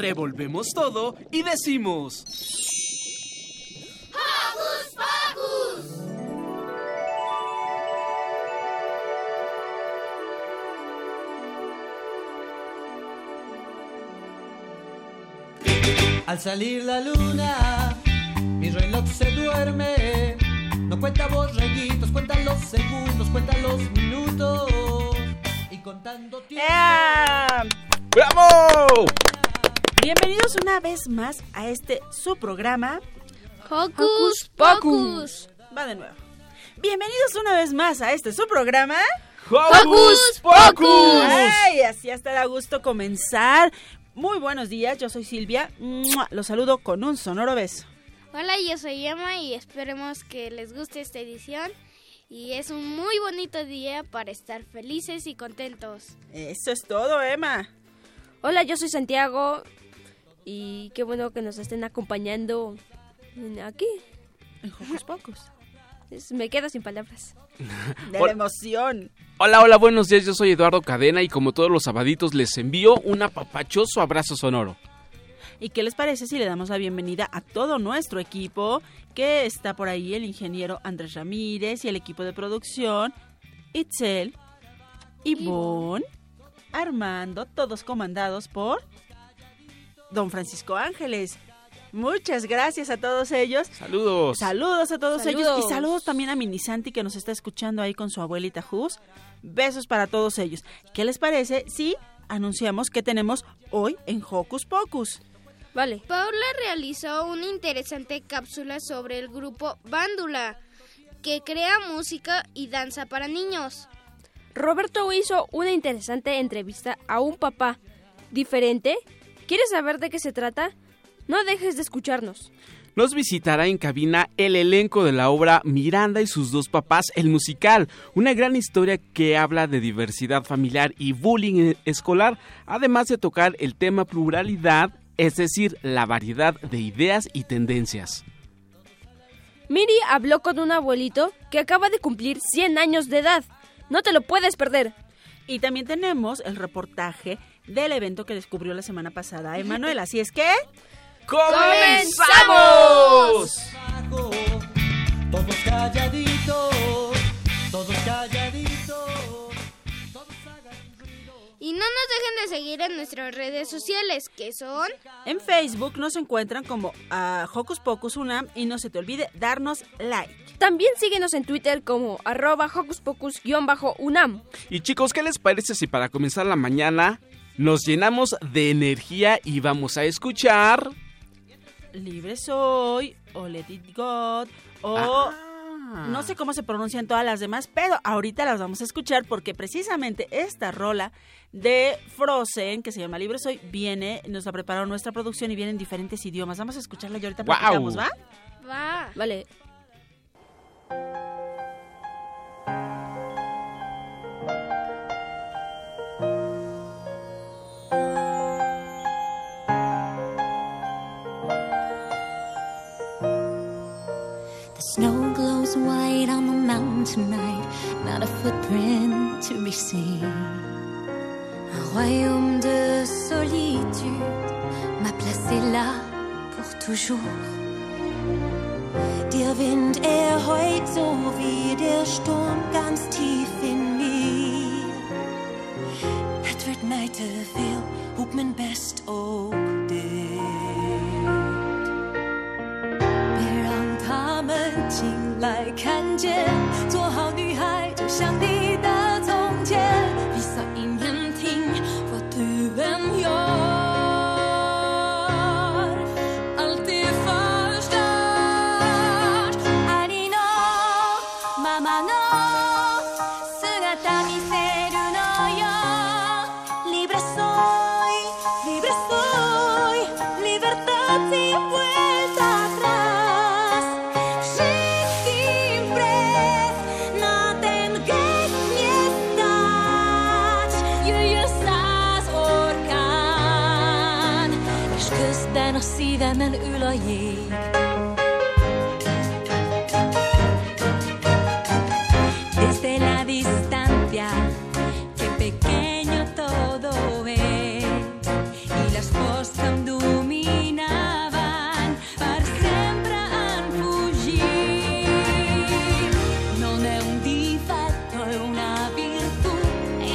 Revolvemos todo y decimos... ¡Hocus Pocus! Al salir la luna, mi reloj se duerme. No cuenta borreguitos, cuenta los segundos, cuenta los minutos. Y contando tiempo. ¡Bravo! Bienvenidos una vez más a este su programa. ¡Hocus Pocus! Va de nuevo. Bienvenidos una vez más a este su programa. ¡Hocus Pocus! Ay, así hasta da gusto comenzar. Muy buenos días, yo soy Silvia. Los saludo con un sonoro beso. Hola, yo soy Emma y esperemos que les guste esta edición. Y es un muy bonito día para estar felices y contentos. Eso es todo, Emma. Hola, yo soy Santiago y qué bueno que nos estén acompañando aquí. En Hocus Pocus. Es- Me quedo sin palabras. De la emoción. Hola, hola, buenos días. Yo soy Eduardo Cadena y como todos los sabaditos les envío un apapachoso abrazo sonoro. ¿Y qué les parece si le damos la bienvenida a todo nuestro equipo? Que está por ahí el ingeniero Andrés Ramírez y el equipo de producción, Itzel, Ivonne, Armando, todos comandados por Don Francisco Ángeles. Muchas gracias a todos ellos. Saludos. Saludos a todos ellos y saludos también a Mini Santi que nos está escuchando ahí con su abuelita Jus. Besos para todos ellos. ¿Qué les parece si anunciamos que tenemos hoy en Hocus Pocus? Vale. Paula realizó una interesante cápsula sobre el grupo Bándula, que crea música y danza para niños. Roberto hizo una interesante entrevista a un papá diferente. ¿Quieres saber de qué se trata? No dejes de escucharnos. Nos visitará en cabina el elenco de la obra Miranda y sus dos papás, el musical, una gran historia que habla de diversidad familiar y bullying escolar, además de tocar el tema pluralidad, es decir, la variedad de ideas y tendencias. Miri habló con un abuelito que acaba de cumplir 100 años de edad. No te lo puedes perder. Y también tenemos el reportaje del evento que descubrió la semana pasada Emanuel. Así es que... ¡Comenzamos! Todos calladitos, todos calladitos. Y no nos dejen de seguir en nuestras redes sociales, que son... En Facebook nos encuentran como a Hocus Pocus Unam y no se te olvide darnos like. También síguenos en Twitter como arroba hocuspocus-unam. Y chicos, ¿qué les parece si para comenzar la mañana nos llenamos de energía y vamos a escuchar... Libre soy, o Let It God, o... Ah. No sé cómo se pronuncian todas las demás, pero ahorita las vamos a escuchar porque precisamente esta rola de Frozen, que se llama Libre Soy, viene, nos la preparó nuestra producción y viene en diferentes idiomas. Vamos a escucharla y ahorita platicamos, ¿va? Va. Vale. Tonight, not a footprint to be seen. Un royaume de solitude m'a placé là pour toujours. Der Wind, er so wie der Sturm ganz tief in mir. Het wordt mij te veel, men best ook 来看见，做好女孩就像你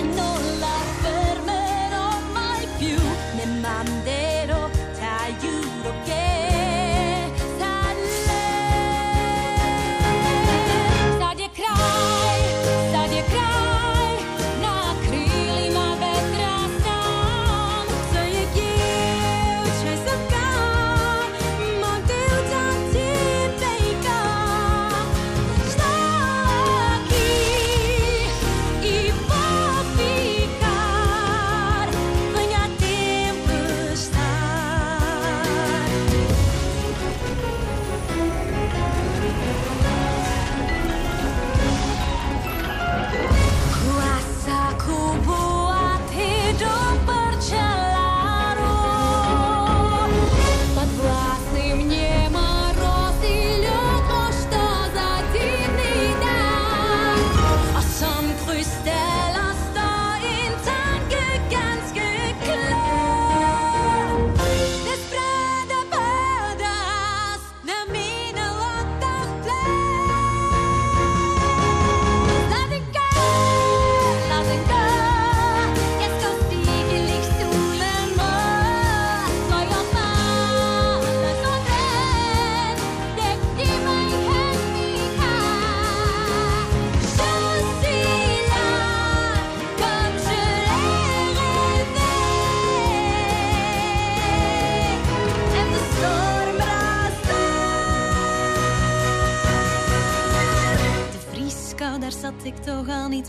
e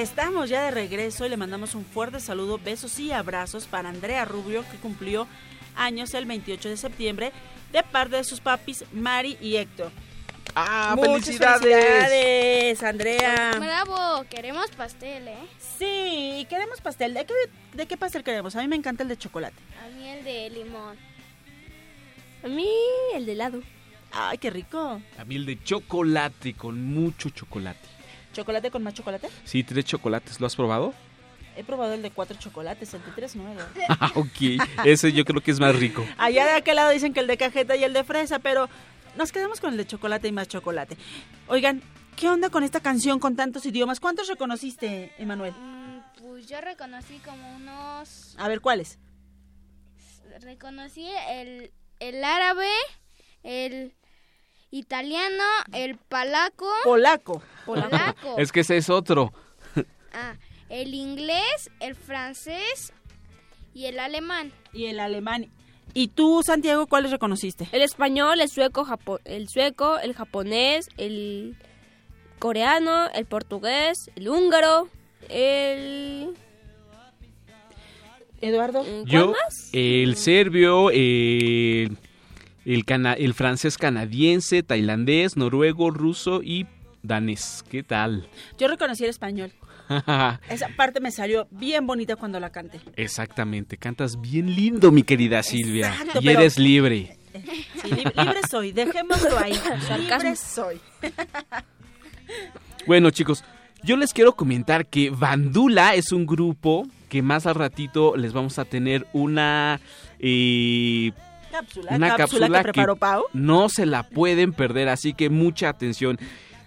Estamos ya de regreso y le mandamos un fuerte saludo, besos y abrazos para Andrea Rubio, que cumplió años el 28 de septiembre, de parte de sus papis Mari y Héctor. ¡Ah, Muchas felicidades! felicidades, Andrea! Bravo, queremos pastel, ¿eh? Sí, queremos pastel. ¿De qué, ¿De qué pastel queremos? A mí me encanta el de chocolate. A mí el de limón. A mí el de helado. ¡Ay, qué rico! A mí el de chocolate, con mucho chocolate. ¿Chocolate con más chocolate? Sí, tres chocolates. ¿Lo has probado? He probado el de cuatro chocolates, el de tres no. Ah, ok. Ese yo creo que es más rico. Allá de aquel lado dicen que el de cajeta y el de fresa, pero nos quedamos con el de chocolate y más chocolate. Oigan, ¿qué onda con esta canción con tantos idiomas? ¿Cuántos reconociste, Emanuel? Mm, pues yo reconocí como unos... A ver, ¿cuáles? Reconocí el, el árabe, el italiano, el palaco, Polaco. polaco, Es que ese es otro. ah, el inglés, el francés y el alemán. Y el alemán. ¿Y tú, Santiago, cuáles reconociste? El español, el sueco, japo- el sueco, el japonés, el coreano, el portugués, el húngaro, el... Eduardo. ¿cuál Yo, más? el serbio, eh, el, cana- el francés canadiense, tailandés, noruego, ruso y danés. ¿Qué tal? Yo reconocí el español. Esa parte me salió bien bonita cuando la canté. Exactamente, cantas bien lindo, mi querida Silvia. Exacto, y pero- eres libre. Sí, lib- libre soy, dejémoslo ahí. Libre soy. Bueno, chicos, yo les quiero comentar que Bandula es un grupo que más al ratito les vamos a tener una eh, Cápsula, una cápsula, cápsula que preparó Pau. no se la pueden perder, así que mucha atención.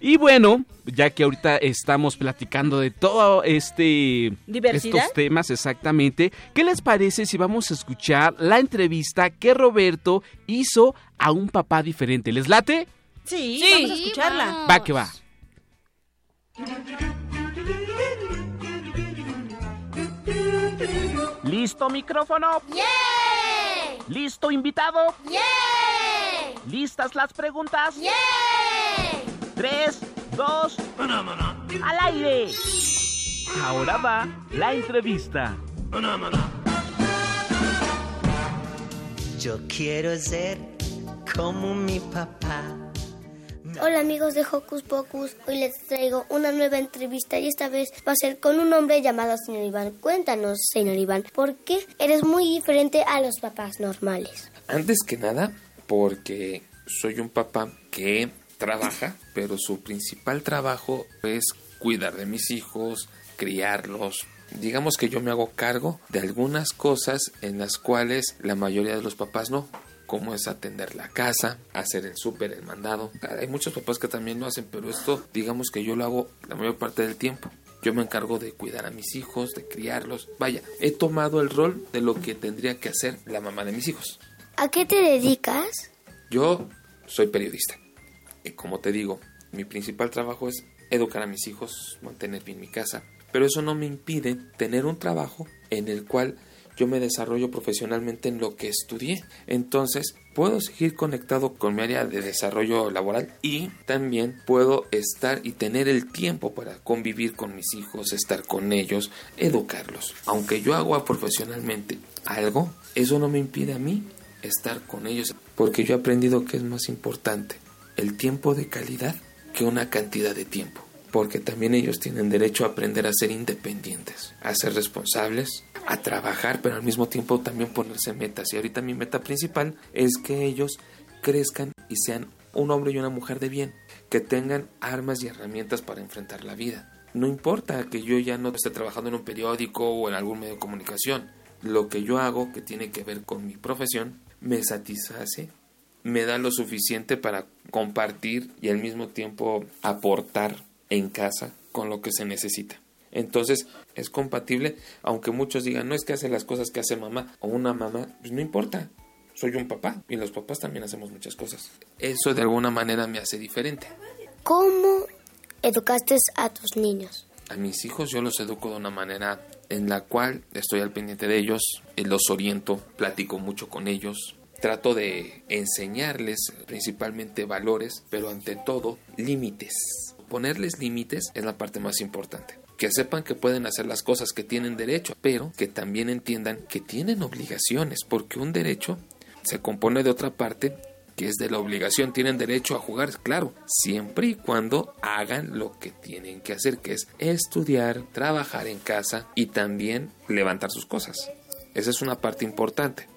Y bueno, ya que ahorita estamos platicando de todo este ¿Diversidad? estos temas exactamente, ¿qué les parece si vamos a escuchar la entrevista que Roberto hizo a un papá diferente? ¿Les late? Sí, Sí, vamos a escucharla. vamos. Va que va. ¿Listo micrófono? ¿Listo, invitado? ¡Yeah! ¿Listas las preguntas? ¡Yeah! Tres, dos, al aire. Ahora va la entrevista. Yo quiero ser como mi papá. Hola amigos de Hocus Pocus, hoy les traigo una nueva entrevista y esta vez va a ser con un hombre llamado señor Iván. Cuéntanos, señor Iván, ¿por qué eres muy diferente a los papás normales? Antes que nada, porque soy un papá que trabaja, pero su principal trabajo es cuidar de mis hijos, criarlos. Digamos que yo me hago cargo de algunas cosas en las cuales la mayoría de los papás no como es atender la casa, hacer el súper, el mandado. Hay muchos papás que también lo hacen, pero esto digamos que yo lo hago la mayor parte del tiempo. Yo me encargo de cuidar a mis hijos, de criarlos. Vaya, he tomado el rol de lo que tendría que hacer la mamá de mis hijos. ¿A qué te dedicas? Yo soy periodista. Y como te digo, mi principal trabajo es educar a mis hijos, mantener bien mi casa. Pero eso no me impide tener un trabajo en el cual yo me desarrollo profesionalmente en lo que estudié. Entonces, puedo seguir conectado con mi área de desarrollo laboral y también puedo estar y tener el tiempo para convivir con mis hijos, estar con ellos, educarlos. Aunque yo hago profesionalmente algo, eso no me impide a mí estar con ellos, porque yo he aprendido que es más importante el tiempo de calidad que una cantidad de tiempo porque también ellos tienen derecho a aprender a ser independientes, a ser responsables, a trabajar, pero al mismo tiempo también ponerse metas. Y ahorita mi meta principal es que ellos crezcan y sean un hombre y una mujer de bien, que tengan armas y herramientas para enfrentar la vida. No importa que yo ya no esté trabajando en un periódico o en algún medio de comunicación, lo que yo hago que tiene que ver con mi profesión me satisface, me da lo suficiente para compartir y al mismo tiempo aportar en casa con lo que se necesita. Entonces es compatible, aunque muchos digan, no es que hace las cosas que hace mamá o una mamá, pues no importa, soy un papá y los papás también hacemos muchas cosas. Eso de alguna manera me hace diferente. ¿Cómo educaste a tus niños? A mis hijos yo los educo de una manera en la cual estoy al pendiente de ellos, eh, los oriento, platico mucho con ellos, trato de enseñarles principalmente valores, pero ante todo límites ponerles límites es la parte más importante. Que sepan que pueden hacer las cosas que tienen derecho, pero que también entiendan que tienen obligaciones, porque un derecho se compone de otra parte que es de la obligación, tienen derecho a jugar, claro, siempre y cuando hagan lo que tienen que hacer, que es estudiar, trabajar en casa y también levantar sus cosas. Esa es una parte importante.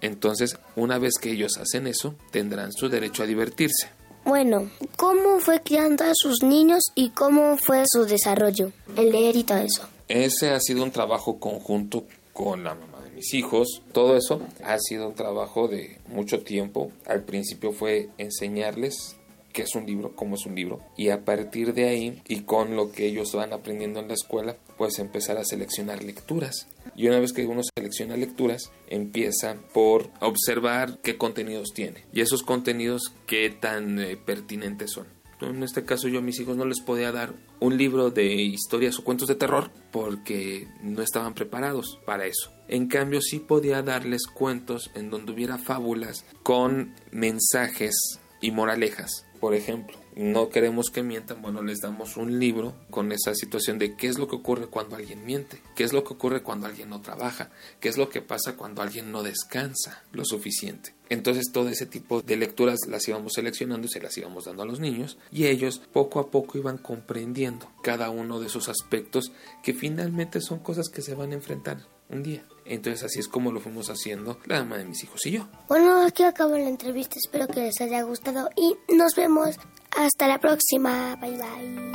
Entonces, una vez que ellos hacen eso, tendrán su derecho a divertirse. Bueno, ¿cómo fue criando a sus niños y cómo fue su desarrollo, el leer y todo eso? Ese ha sido un trabajo conjunto con la mamá de mis hijos. Todo eso ha sido un trabajo de mucho tiempo. Al principio fue enseñarles qué es un libro, cómo es un libro, y a partir de ahí y con lo que ellos van aprendiendo en la escuela, pues empezar a seleccionar lecturas. Y una vez que uno selecciona lecturas, empieza por observar qué contenidos tiene y esos contenidos qué tan eh, pertinentes son. En este caso yo a mis hijos no les podía dar un libro de historias o cuentos de terror porque no estaban preparados para eso. En cambio sí podía darles cuentos en donde hubiera fábulas con mensajes y moralejas. Por ejemplo, no queremos que mientan, bueno, les damos un libro con esa situación de qué es lo que ocurre cuando alguien miente, qué es lo que ocurre cuando alguien no trabaja, qué es lo que pasa cuando alguien no descansa lo suficiente. Entonces todo ese tipo de lecturas las íbamos seleccionando y se las íbamos dando a los niños y ellos poco a poco iban comprendiendo cada uno de esos aspectos que finalmente son cosas que se van a enfrentar un día. Entonces así es como lo fuimos haciendo la mamá de mis hijos y yo. Bueno, aquí acabo la entrevista. Espero que les haya gustado y nos vemos hasta la próxima. Bye bye.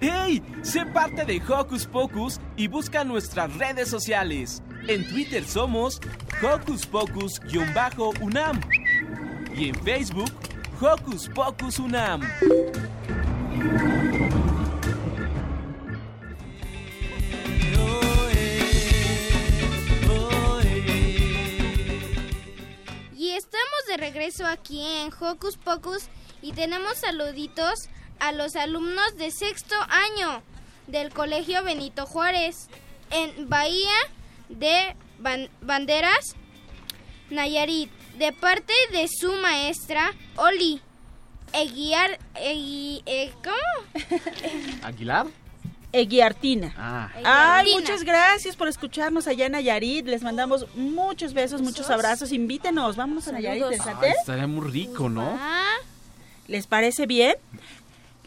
¡Hey! Sé parte de Hocus Pocus y busca nuestras redes sociales. En Twitter somos Hocus Pocus-UNAM y en Facebook Hocus Pocus UNAM. Estamos de regreso aquí en Hocus Pocus y tenemos saluditos a los alumnos de sexto año. del Colegio Benito Juárez en Bahía de Banderas, Nayarit, de parte de su maestra Oli. Eguiar, eh, ¿Cómo? ¿Aguilar? Eguiartina. Ah. Ay, muchas gracias por escucharnos allá en Nayarit. Les mandamos muchos besos, muchos abrazos. Invítenos, vámonos a Nayarit. Ay, estaría muy rico, ¿no? ¿Les parece bien?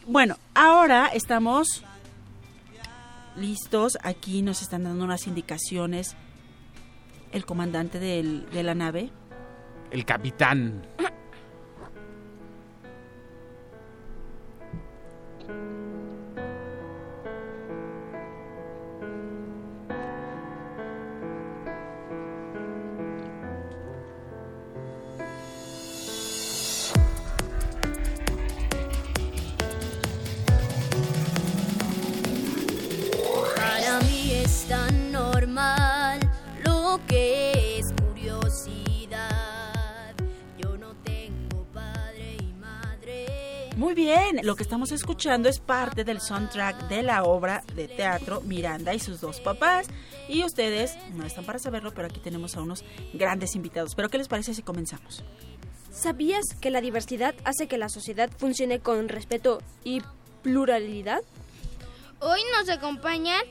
Bueno, ahora estamos listos. Aquí nos están dando unas indicaciones. El comandante de la nave. El capitán. bien, lo que estamos escuchando es parte del soundtrack de la obra de teatro Miranda y sus dos papás. Y ustedes no están para saberlo, pero aquí tenemos a unos grandes invitados. ¿Pero qué les parece si comenzamos? ¿Sabías que la diversidad hace que la sociedad funcione con respeto y pluralidad? Hoy nos acompañan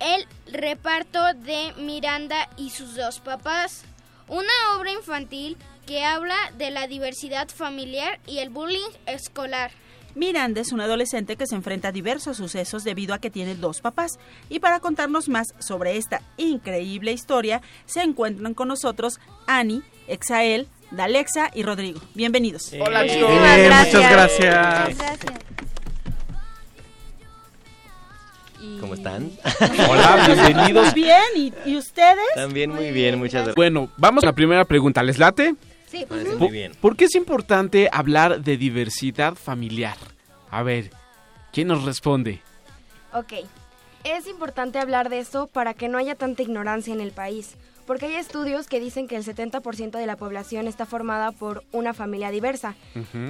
el reparto de Miranda y sus dos papás, una obra infantil que habla de la diversidad familiar y el bullying escolar. Miranda es un adolescente que se enfrenta a diversos sucesos debido a que tiene dos papás. Y para contarnos más sobre esta increíble historia, se encuentran con nosotros Ani, Exael, Dalexa y Rodrigo. Bienvenidos. Hola, Muchas gracias. ¿Cómo están? Hola, bienvenidos. Bien, ¿Y, ¿y, ustedes? También muy bien, muchas gracias. Bueno, vamos a la primera pregunta. ¿Les late? Sí, muy bien. ¿Por qué es importante hablar de diversidad familiar? A ver, ¿quién nos responde? Ok, es importante hablar de esto para que no haya tanta ignorancia en el país, porque hay estudios que dicen que el 70% de la población está formada por una familia diversa,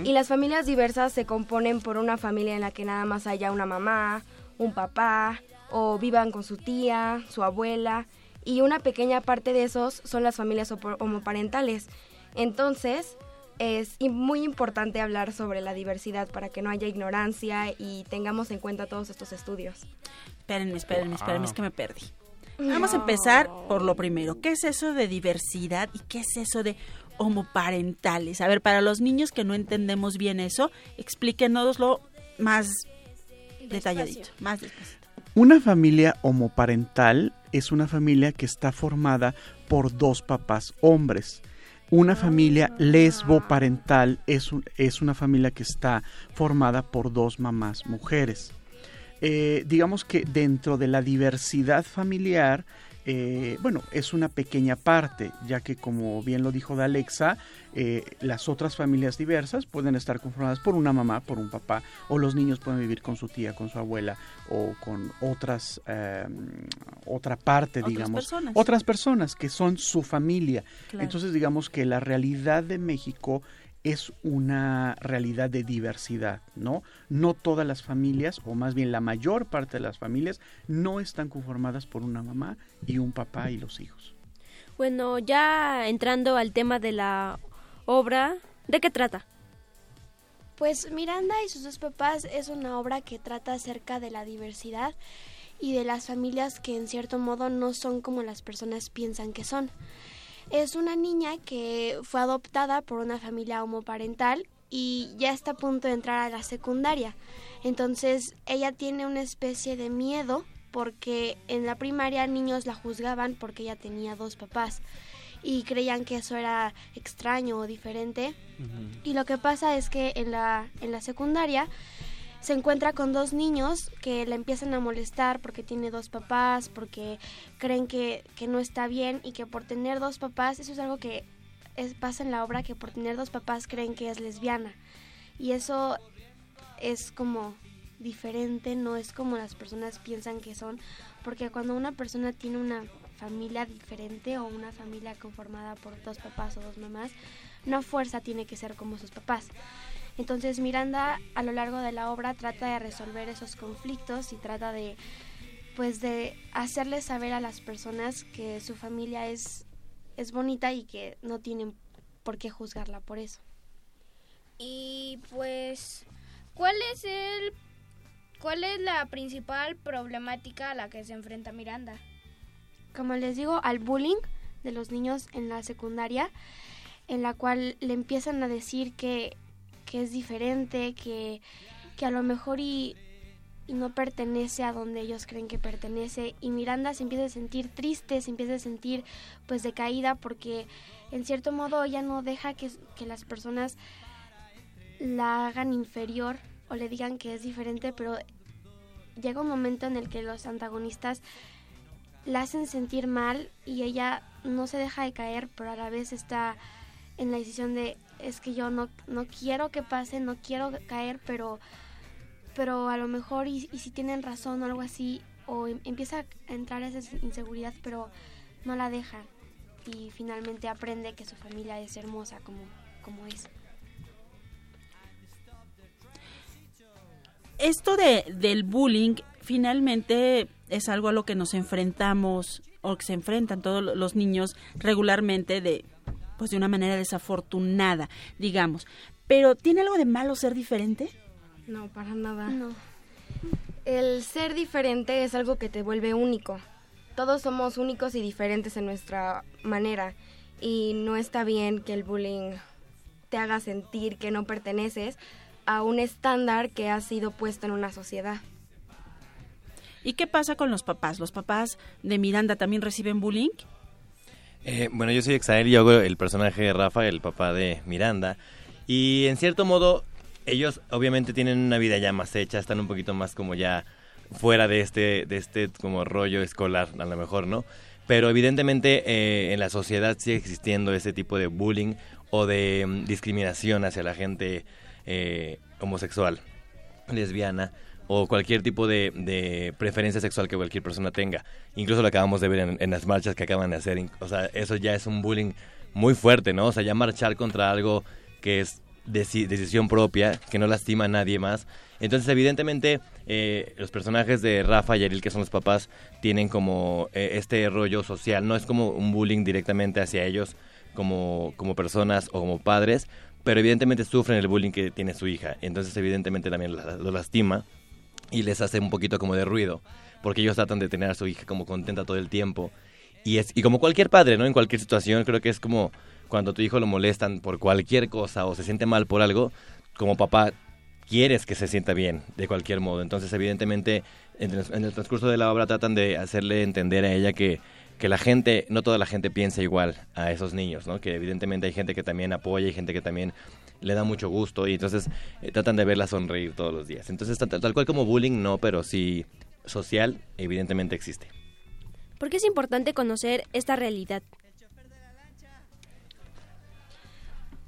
y las familias diversas se componen por una familia en la que nada más haya una mamá, un papá, o vivan con su tía, su abuela, y una pequeña parte de esos son las familias homoparentales, entonces, es muy importante hablar sobre la diversidad para que no haya ignorancia y tengamos en cuenta todos estos estudios. Espérenme, espérenme, espérenme, es que me perdí. Vamos a empezar por lo primero. ¿Qué es eso de diversidad y qué es eso de homoparentales? A ver, para los niños que no entendemos bien eso, explíquenoslo más detalladito, más despacito. Una familia homoparental es una familia que está formada por dos papás hombres. Una familia lesboparental es, es una familia que está formada por dos mamás mujeres. Eh, digamos que dentro de la diversidad familiar eh, bueno, es una pequeña parte, ya que como bien lo dijo Alexa, eh, las otras familias diversas pueden estar conformadas por una mamá, por un papá, o los niños pueden vivir con su tía, con su abuela, o con otras, em, otra parte, digamos, otras personas que son su familia. Entonces, digamos que la realidad de México es una realidad de diversidad, ¿no? No todas las familias, o más bien la mayor parte de las familias, no están conformadas por una mamá y un papá y los hijos. Bueno, ya entrando al tema de la obra, ¿de qué trata? Pues Miranda y sus dos papás es una obra que trata acerca de la diversidad y de las familias que en cierto modo no son como las personas piensan que son. Es una niña que fue adoptada por una familia homoparental y ya está a punto de entrar a la secundaria. Entonces ella tiene una especie de miedo porque en la primaria niños la juzgaban porque ella tenía dos papás y creían que eso era extraño o diferente. Y lo que pasa es que en la, en la secundaria se encuentra con dos niños que la empiezan a molestar porque tiene dos papás, porque creen que, no está bien y que por tener dos papás, eso es algo que es, pasa en la obra, que por tener dos papás creen que es lesbiana. Y eso es como diferente, no es como las personas piensan que son, porque cuando una persona tiene una familia diferente o una familia conformada por dos papás o dos mamás, no fuerza tiene que ser como sus papás. Entonces Miranda a lo largo de la obra trata de resolver esos conflictos y trata de pues de hacerles saber a las personas que su familia es es bonita y que no tienen por qué juzgarla por eso. Y pues ¿cuál es el cuál es la principal problemática a la que se enfrenta Miranda? Como les digo, al bullying de los niños en la secundaria en la cual le empiezan a decir que, que es diferente, que, que a lo mejor y, no pertenece a donde ellos creen que pertenece. Y Miranda se empieza a sentir triste, se empieza a sentir pues decaída porque en cierto modo ella no deja que, que las personas la hagan inferior o le digan que es diferente, pero llega un momento en el que los antagonistas la hacen sentir mal y ella no se deja de caer, pero a la vez está en la decisión de es que yo no, no quiero que pase, no quiero caer, pero, pero a lo mejor y, y si tienen razón o algo así, o em, empieza a entrar esa inseguridad, pero no la deja y finalmente aprende que su familia es hermosa como, como es. Esto de, del bullying finalmente es algo a lo que nos enfrentamos o que se enfrentan todos los niños regularmente de pues de una manera desafortunada, digamos. Pero ¿tiene algo de malo ser diferente? No, para nada. No. El ser diferente es algo que te vuelve único. Todos somos únicos y diferentes en nuestra manera y no está bien que el bullying te haga sentir que no perteneces a un estándar que ha sido puesto en una sociedad. ¿Y qué pasa con los papás? ¿Los papás de Miranda también reciben bullying? Eh, bueno, yo soy Exael y hago el personaje de Rafa, el papá de Miranda. Y en cierto modo, ellos obviamente tienen una vida ya más hecha, están un poquito más como ya fuera de este, de este como rollo escolar, a lo mejor, ¿no? Pero evidentemente eh, en la sociedad sigue existiendo ese tipo de bullying o de um, discriminación hacia la gente eh, homosexual, lesbiana o cualquier tipo de, de, preferencia sexual que cualquier persona tenga. Incluso lo acabamos de ver en, en, las marchas que acaban de hacer. O sea, eso ya es un bullying muy fuerte, ¿no? O sea, ya marchar contra algo que es de, decisión propia, que no lastima a nadie más. Entonces, evidentemente, eh, los personajes de Rafa y Ariel, que son los papás, tienen como eh, este rollo social. No es como un bullying directamente hacia ellos como, como personas o como padres, pero evidentemente sufren el bullying que tiene su hija. Entonces, evidentemente, también lo lastima y les hace un poquito como de ruido, porque ellos tratan de tener a su hija como contenta todo el tiempo. Y, es, y como cualquier padre, ¿no? En cualquier situación, creo que es como cuando tu hijo lo molestan por cualquier cosa o se siente mal por algo, como papá quieres que se sienta bien de cualquier modo. Entonces, evidentemente, en el transcurso de la obra tratan de hacerle entender a ella que, que la gente, no toda la gente piensa igual a esos niños, ¿no? Que evidentemente hay gente que también apoya y gente que también le da mucho gusto y entonces eh, tratan de verla sonreír todos los días. Entonces, tal, tal, cual como bullying, no, pero sí social, evidentemente existe. ¿Por qué es importante conocer esta realidad?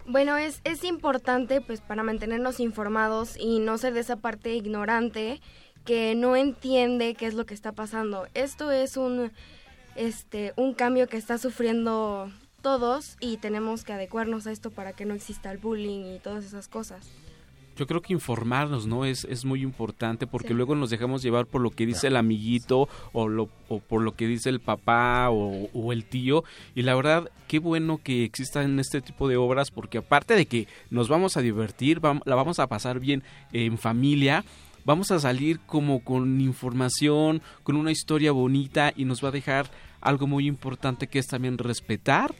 Bueno, es, es importante pues para mantenernos informados y no ser de esa parte ignorante que no entiende qué es lo que está pasando. Esto es un este un cambio que está sufriendo todos y tenemos que adecuarnos a esto para que no exista el bullying y todas esas cosas. Yo creo que informarnos, ¿no? Es, es muy importante porque sí. luego nos dejamos llevar por lo que dice el amiguito o, lo, o por lo que dice el papá o, o, el tío. Y la verdad, qué bueno que existan este tipo de obras porque aparte de que nos vamos a divertir, vamos, la vamos a pasar bien en familia, vamos a salir como con información, con una historia bonita y nos va a dejar algo muy importante que es también respetar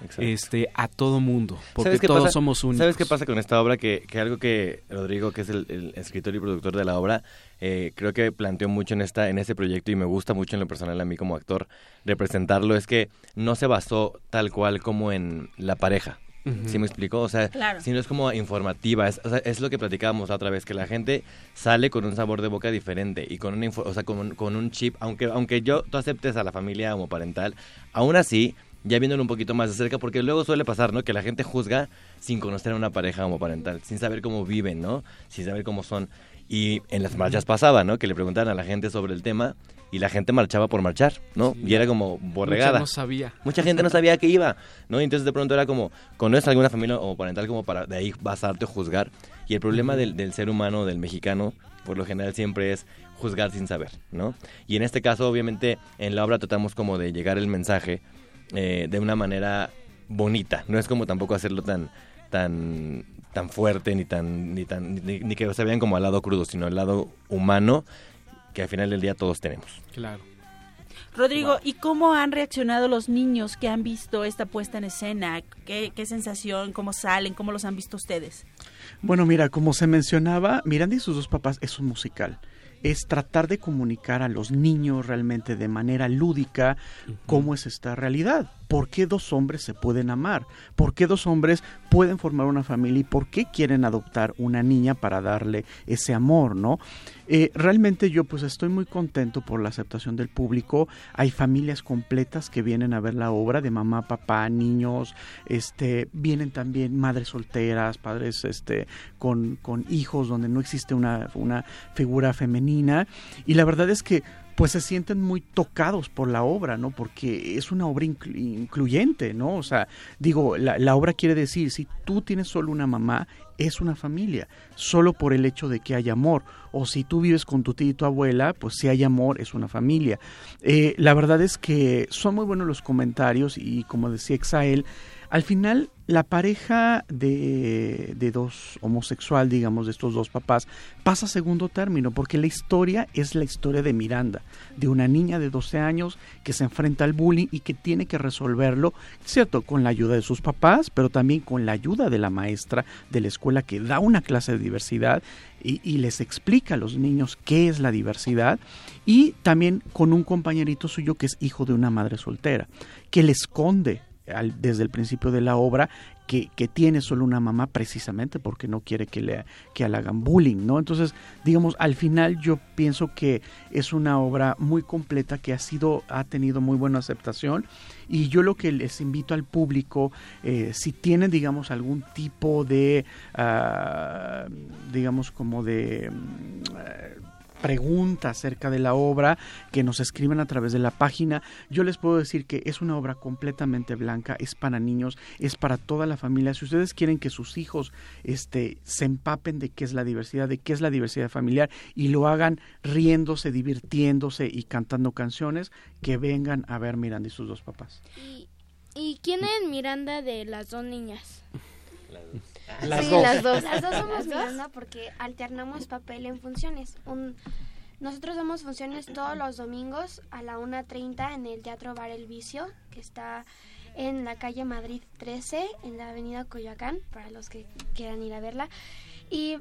Exacto. este a todo mundo porque todos pasa? somos únicos sabes qué pasa con esta obra que, que algo que Rodrigo que es el, el, escritor y productor de la obra eh, creo que planteó mucho en esta en este proyecto y me gusta mucho en lo personal a mí como actor representarlo es que no se basó tal cual como en la pareja Uh -huh. ¿Sí me explicó? O sea, claro. sino es como informativa. Es, o sea, es, lo que platicábamos otra vez, que la gente sale con un sabor de boca diferente y con, una o sea, con, con, un chip. Aunque, aunque yo, tú aceptes a la familia homoparental, aún así, ya viéndolo un poquito más de cerca, porque luego suele pasar, ¿no? Que la gente juzga sin conocer a una pareja homoparental, sin saber cómo viven, ¿no? Sin saber cómo son. Y en las marchas pasaba, ¿no? Que le preguntaban a la gente sobre el tema y la gente marchaba por marchar, ¿no? Sí, y era como borregada. Mucha no sabía. Mucha gente no sabía que iba, ¿no? Y entonces de pronto era como, ¿conoces alguna familia o parental como para de ahí basarte o juzgar? Y el problema del, del ser humano, del mexicano, por lo general siempre es juzgar sin saber, ¿no? Y en este caso, obviamente, en la obra tratamos como de llegar el mensaje eh, de una manera bonita. No es como tampoco hacerlo tan tan tan fuerte ni tan ni tan ni, ni que se vean como al lado crudo, sino al lado humano que al final del día todos tenemos. Claro. Rodrigo, ¿y cómo han reaccionado los niños que han visto esta puesta en escena? ¿Qué, qué sensación? ¿Cómo salen? ¿Cómo los han visto ustedes? Bueno, mira, como se mencionaba, Miranda y sus dos papás es un musical. Es tratar de comunicar a los niños realmente de manera lúdica cómo es esta realidad. ¿Por qué dos hombres se pueden amar? ¿Por qué dos hombres pueden formar una familia? ¿Y por qué quieren adoptar una niña para darle ese amor, no? Eh, realmente yo pues estoy muy contento por la aceptación del público. Hay familias completas que vienen a ver la obra de mamá, papá, niños. Este vienen también madres solteras, padres este con, con hijos donde no existe una, una figura femenina. Y la verdad es que pues se sienten muy tocados por la obra, ¿no? Porque es una obra inclu- incluyente, ¿no? O sea, digo, la, la obra quiere decir, si tú tienes solo una mamá, es una familia, solo por el hecho de que hay amor. O si tú vives con tu tía y tu abuela, pues si hay amor, es una familia. Eh, la verdad es que son muy buenos los comentarios y como decía Exael, al final la pareja de, de dos homosexual, digamos, de estos dos papás, pasa a segundo término, porque la historia es la historia de Miranda, de una niña de 12 años que se enfrenta al bullying y que tiene que resolverlo, cierto, con la ayuda de sus papás, pero también con la ayuda de la maestra de la escuela que da una clase de diversidad y, y les explica a los niños qué es la diversidad, y también con un compañerito suyo que es hijo de una madre soltera, que le esconde al- desde el principio de la obra que, que tiene solo una mamá precisamente porque no quiere que le, que le hagan bullying, ¿no? Entonces, digamos, al final yo pienso que es una obra muy completa que ha sido, ha tenido muy buena aceptación y yo lo que les invito al público, eh, si tienen, digamos, algún tipo de, ah, digamos, como de... mm, pregunta acerca de la obra que nos escriben a través de la página. Yo les puedo decir que es una obra completamente blanca, es para niños, es para toda la familia. Si ustedes quieren que sus hijos este, se empapen de qué es la diversidad, de qué es la diversidad familiar y lo hagan riéndose, divirtiéndose y cantando canciones, que vengan a ver Miranda y sus dos papás. ¿Y, y quién es Miranda de las dos niñas? Las Sí, dos. las dos. Las dos ¿Las somos? Miranda porque alternamos papel en funciones. Un, nosotros damos funciones todos los domingos a la 1.30 en el Teatro Bar El Vicio, que está en la calle Madrid 13, en la avenida Coyoacán, para los que quieran ir a verla. Y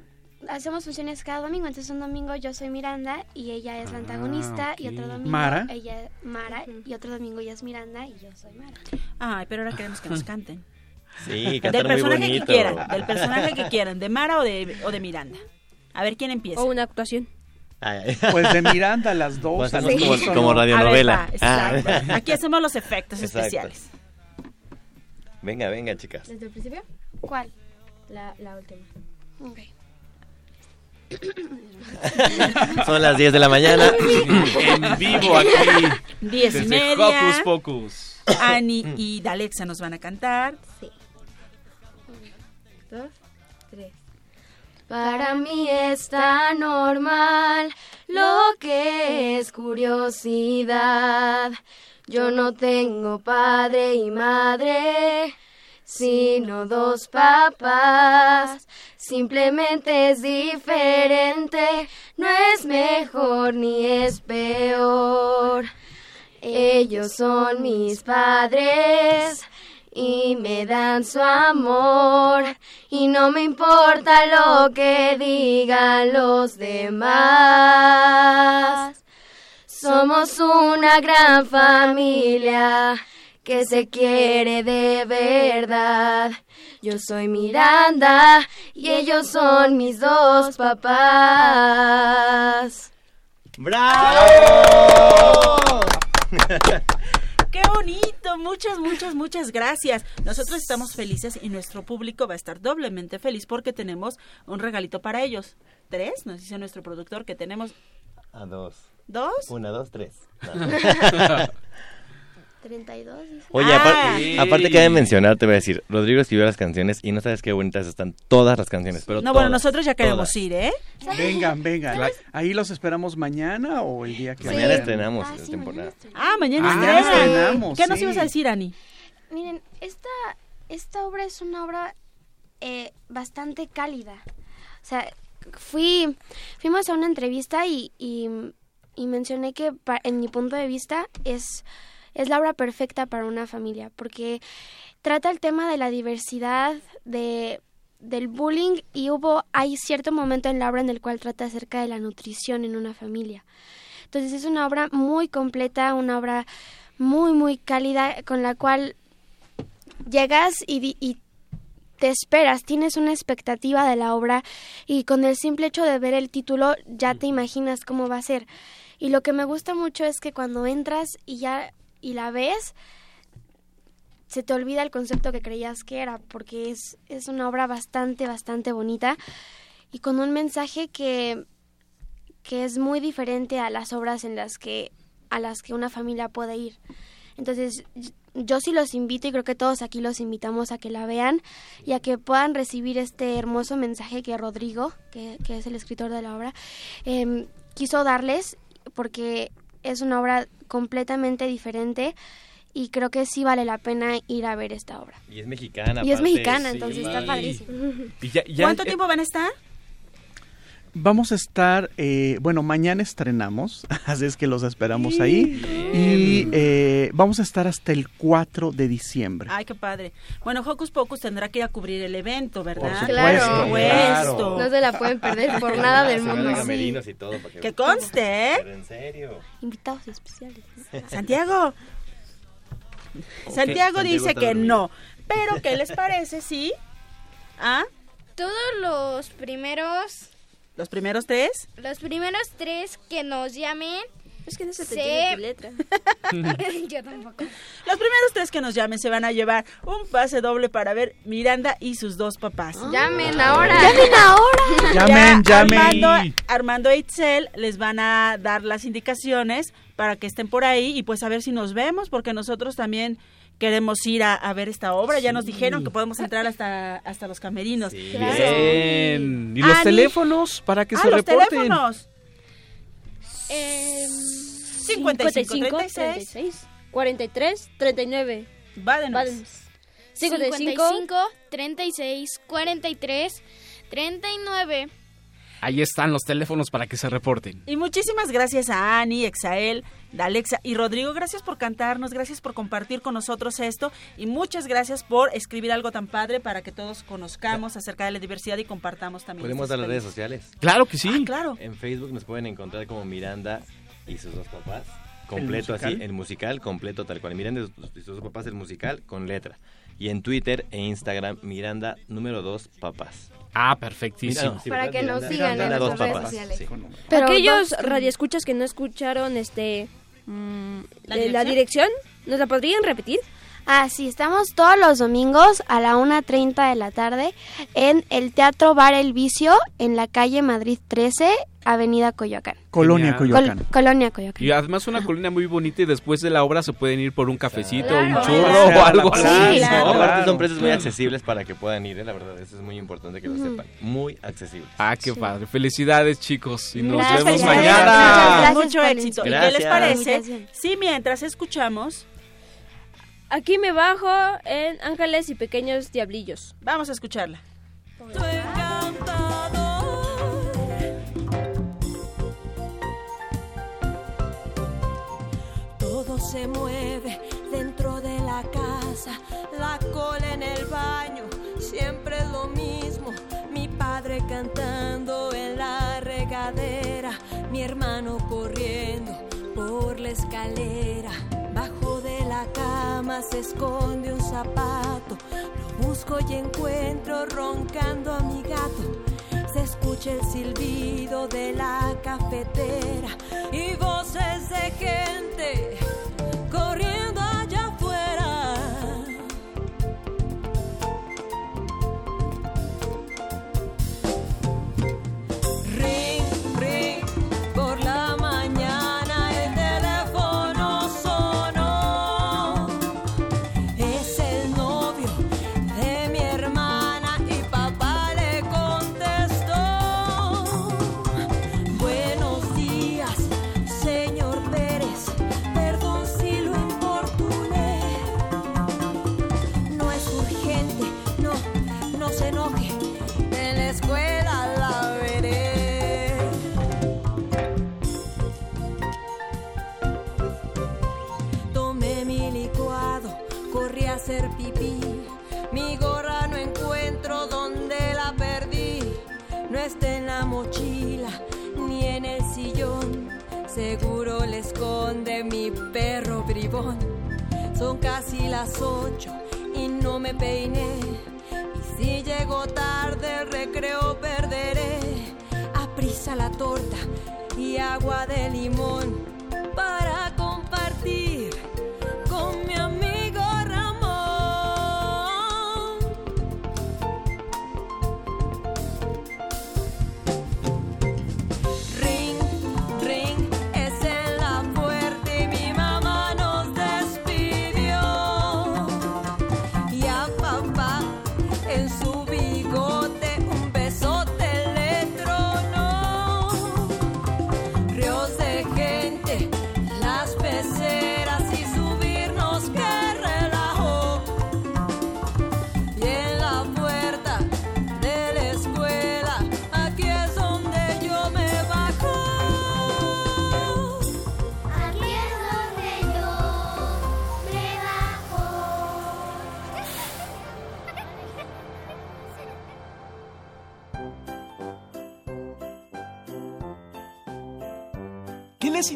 hacemos funciones cada domingo. Entonces un domingo yo soy Miranda y ella es la antagonista. Y otro domingo Mara. ella es Mara. Y otro domingo ella es Miranda y yo soy Mara. Ay, pero ahora queremos que nos canten. Sí, del cantan muy personaje bonito. que quieran, del personaje que quieran, de Mara o de, o de Miranda. A ver quién empieza. O una actuación. Pues de Miranda las dos. Pues hacemos como- como radionovela. A ver, va, Ah. exacto. Aquí hacemos los efectos Exacto. especiales. Venga, venga, chicas. ¿Desde el principio? ¿Cuál? La, la última. Ok. Son las 10 de la mañana. en vivo aquí. Diez y desde media. Hocus Pocus. Ani y Dalexa nos van a cantar. Sí. Dos, tres. Para mí está normal lo que es curiosidad. Yo no tengo padre y madre, sino dos papás. Simplemente es diferente, no es mejor ni es peor. Ellos son mis padres y me dan su amor y no me importa lo que digan los demás. Somos una gran familia que se quiere de verdad. Yo soy Miranda y ellos son mis dos papás. ¡Bravo! ¡Qué bonito! Muchas, muchas, muchas gracias. Nosotros estamos felices y nuestro público va a estar doblemente feliz porque tenemos un regalito para ellos. ¿Tres? Nos dice nuestro productor que tenemos A dos. dos. Una, dos, tres. No. 32. dice. Oye, Ah. apar- aparte cabe mencionar, te voy a decir, Rodrigo escribió las canciones y no sabes qué bonitas están todas las canciones, pero No, bueno, nosotros ya queremos todas. ir, ¿eh? Vengan, vengan. Ahí los esperamos mañana o el día que Mañana vayan? estrenamos la temporada. Ah, mañana Ah, estrena. estrenamos, ¿Qué nos sí. ibas a decir, Ani? Miren, esta, esta obra es una obra eh, bastante cálida. O sea, fui, fuimos a una entrevista y, y, y mencioné que pa- en mi punto de vista es, es la obra perfecta para una familia, porque trata el tema de la diversidad, de del bullying y hubo hay cierto momento en la obra en el cual trata acerca de la nutrición en una familia. Entonces es una obra muy completa, una obra muy muy cálida con la cual llegas y, y te esperas, tienes una expectativa de la obra y con el simple hecho de ver el título ya te imaginas cómo va a ser. Y lo que me gusta mucho es que cuando entras y ya y la ves, se te olvida el concepto que creías que era, porque es, es una obra bastante, bastante bonita y con un mensaje que, que es muy diferente a las obras en las que a las que una familia puede ir. Entonces, yo sí los invito y creo que todos aquí los invitamos a que la vean y a que puedan recibir este hermoso mensaje que Rodrigo, que, que es el escritor de la obra, em, quiso darles porque es una obra completamente diferente y creo que sí vale la pena ir a ver esta obra. Y es mexicana. Y es mexicana, Sí. entonces está padrísimo. Y ya- ya- ¿Cuánto eh, tiempo van a estar? Vamos a estar, eh, bueno, mañana estrenamos, así es que los esperamos ahí. Y eh, vamos a estar hasta el 4 de diciembre. Ay, qué padre. Bueno, Hocus Pocus tendrá que ir a cubrir el evento, ¿verdad? Por Claro. supuesto, Supuesto. No se la pueden perder por nada del mundo. camerinos y todo. para Que conste, ¿eh? Pero en serio. Invitados especiales. ¿no? Santiago. Santiago Santiago dice que dormido. no. Pero, ¿qué les parece, sí? ¿Ah? Todos los primeros, ¿Los primeros tres? los primeros tres que nos llamen. Es que no se te Se- entiende tu letra. Yo tampoco. Los primeros tres que nos llamen se van a llevar un pase doble para ver Miranda y sus dos papás. Llamen ahora. ¡Llamen ahora! Llamen, Ya llamen. Armando, Armando e Itzel les van a dar las indicaciones para que estén por ahí y pues a ver si nos vemos, porque nosotros también queremos ir a, a ver esta obra. Ya nos dijeron que podemos entrar hasta, hasta los camerinos. Bien. ¿Y los Ani. teléfonos para que ah, se los reporten? teléfonos. Em, 55, 36. 36, 43, 39. Vádenos. Vádenos. 55, 55, 36, 43, 39. Ahí están los teléfonos para que se reporten. Y muchísimas gracias a Ani, Exael, Alexa y Rodrigo. Gracias por cantarnos, gracias por compartir con nosotros esto y muchas gracias por escribir algo tan padre para que todos conozcamos acerca de la diversidad y compartamos también. ¿Podemos dar las redes sociales? Claro que sí. Ah, claro. En Facebook nos pueden encontrar como Miranda y sus dos papás. Completo así, el musical completo tal cual. Miranda y sus- y sus dos papás, el musical con letra. Y en Twitter e Instagram, Miranda número dos papás. Ah, perfectísimo. Mira, sí, Para que nos sigan en nuestras redes papás, sociales. sí. Pero Aquellos dos- radioescuchas que no escucharon este mm, ¿La eh, la dirección, ¿nos la podrían repetir? Ah, sí, estamos todos los domingos a la 1.30 de la tarde en el Teatro Bar El Vicio en la calle Madrid 13, Avenida Coyoacán. Colonia. Coyoacán. Col- Colonia Coyoacán. Y además una colina muy bonita y después de la obra se pueden ir por un cafecito, Claro. un Claro. churro Claro. o algo Sí, así. claro. ¿no? Aparte son precios muy accesibles para que puedan ir, ¿eh? la verdad, eso es muy importante que lo sepan. Muy accesibles. Ah, qué padre. Felicidades, chicos. Y nos Gracias, vemos mañana. Gracias Mucho éxito. ¿Y qué les parece? Si mientras escuchamos, Aquí me bajo en Ángeles y Pequeños Diablillos. vamos a escucharla. Todo se mueve dentro de la casa, la cola en el baño, siempre lo mismo. Mi padre cantando en la regadera, mi hermano corriendo por la escalera. La cama se esconde un zapato, lo busco y encuentro roncando a mi gato. Se escucha el silbido de la cafetera y voces de gente Seguro le esconde mi perro bribón. Son casi las ocho y no me peiné. Y si llego tarde, recreo perderé. Aprisa la torta y agua de limón para compartir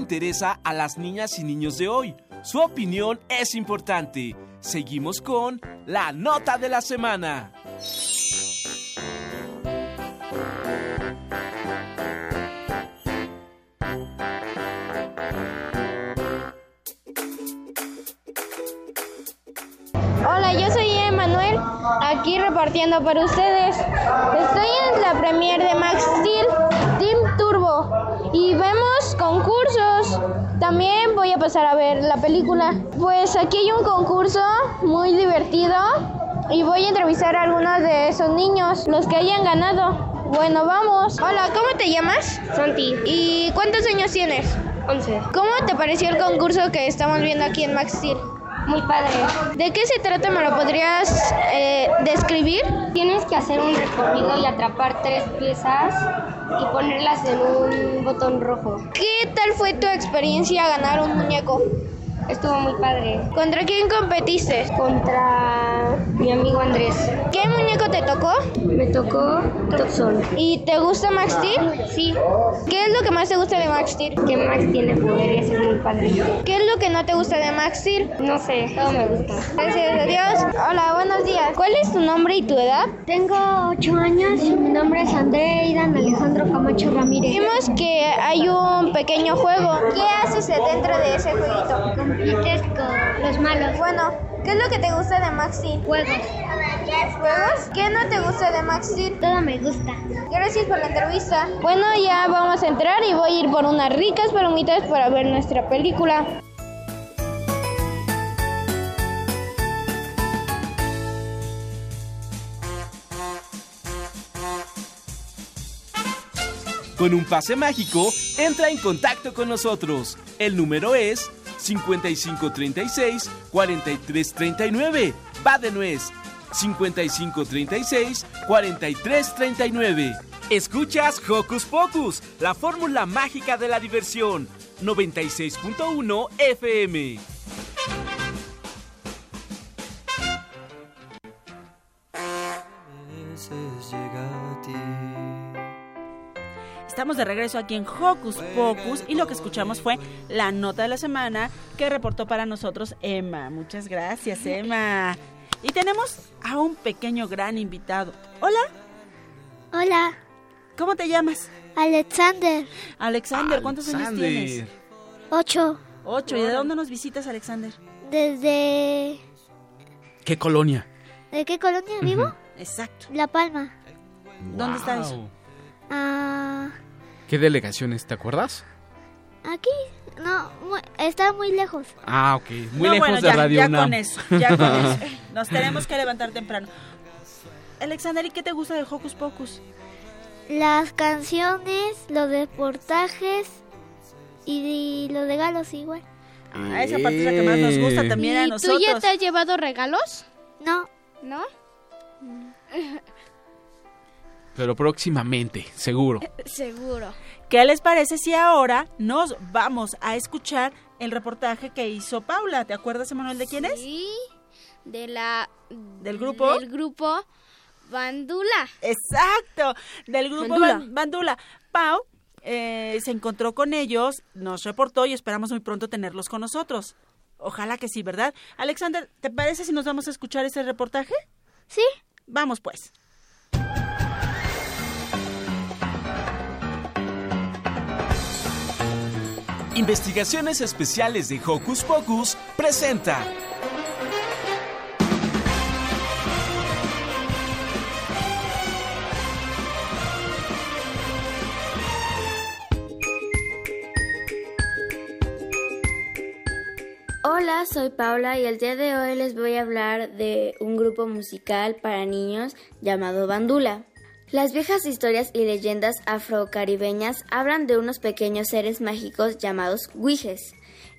interesa a las niñas y niños de hoy? Su opinión es importante. Seguimos con la nota de la semana. Hola, yo soy Emanuel, aquí repartiendo para ustedes. Estoy en la premier de Max Steel y vemos concursos. También voy a pasar a ver la película. Pues aquí hay un concurso muy divertido y voy a entrevistar a algunos de esos niños, los que hayan ganado. Bueno, vamos. Hola, ¿cómo te llamas? Santi. ¿Y cuántos años tienes? 11. ¿Cómo te pareció el concurso que estamos viendo aquí en Max Steel? Muy padre. ¿De qué se trata? ¿Me lo podrías eh, describir? Tienes que hacer un recorrido y atrapar tres piezas y ponerlas en un botón rojo. ¿Qué tal fue tu experiencia ganar un muñeco? Estuvo muy padre. ¿Contra quién competiste? Contra mi amigo Andrés. ¿Qué muñeco te tocó? Me tocó Toxon. ¿Y te gusta Max Steel? Sí. ¿Qué es lo que más te gusta de Max Steel? Que Max tiene poderes, es muy padre. ¿Qué es lo que no te gusta de Max Steel? No sé, todo me gusta. Gracias a Dios. Hola, buenos días. ¿Cuál es tu nombre y tu edad? Tengo 8 años y mi nombre es Andreidan Alejandro Camacho Ramírez. Vimos que hay un pequeño juego. ¿Qué haces dentro de ese jueguito? Compites con los malos. Bueno, ¿qué es lo que te gusta de Max Steel? Juegos. ¿Juegos? ¿Qué no te gusta de Max Steel? Todo me gusta. Gracias por la entrevista. Bueno, ya vamos a entrar y voy a ir por unas ricas palomitas para ver nuestra película. Con un pase mágico, entra en contacto con nosotros. El número es 5536-4339. Va de nuez. 5536-4339. Escuchas Hocus Pocus, la fórmula mágica de la diversión. 96.1 FM. Estamos de regreso aquí en Hocus Pocus y lo que escuchamos fue la nota de la semana que reportó para nosotros Emma. Muchas gracias, Emma. Y tenemos a un pequeño gran invitado. Hola. Hola, ¿Cómo te llamas? Alexander. Alexander, ¿cuántos años tienes? Ocho. Ocho. ¿Y de dónde nos visitas, Alexander? ¿Desde... ¿Qué colonia? ¿De qué colonia vivo? Exacto. La Palma. ¿Dónde está eso? Ah, ¿Qué delegaciones te acuerdas? aquí. No, mu- está muy lejos. Ah, ok. Muy no, lejos bueno, de ya, Radio ya con eso, ya con eso. Nos tenemos que levantar temprano. Alexander, ¿y qué te gusta de Hocus Pocus? Las canciones, los reportajes y, los regalos igual. Ah, esa parte es la que más nos gusta también a ¿Y nosotros. tú ya te has llevado regalos? No. ¿No? Pero próximamente, seguro. Seguro. ¿Qué les parece si ahora nos vamos a escuchar el reportaje que hizo Paula. ¿Te acuerdas, Emanuel, de quién es? Sí, de la... ¿Del grupo? Del grupo Bandula. Exacto, del grupo Bandula. Ban- Bandula. Pau eh, se encontró con ellos, nos reportó y esperamos muy pronto tenerlos con nosotros. Ojalá que sí, ¿verdad? Alexander, ¿te parece si nos vamos a escuchar ese reportaje? Sí. Vamos pues. Investigaciones Especiales de Hocus Pocus presenta Hola, soy Paula y el día de hoy les voy a hablar de un grupo musical para niños llamado Bandula. Las viejas historias y leyendas afrocaribeñas hablan de unos pequeños seres mágicos llamados guijes.